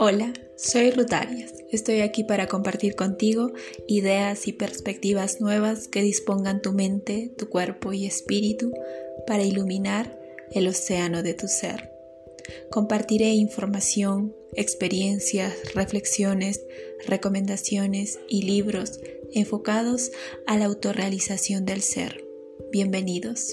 Hola, soy Ruth Arias. Estoy aquí para compartir contigo ideas y perspectivas nuevas que dispongan tu mente, tu cuerpo y espíritu para iluminar el océano de tu ser. Compartiré información, experiencias, reflexiones, recomendaciones y libros enfocados a la autorrealización del ser. Bienvenidos.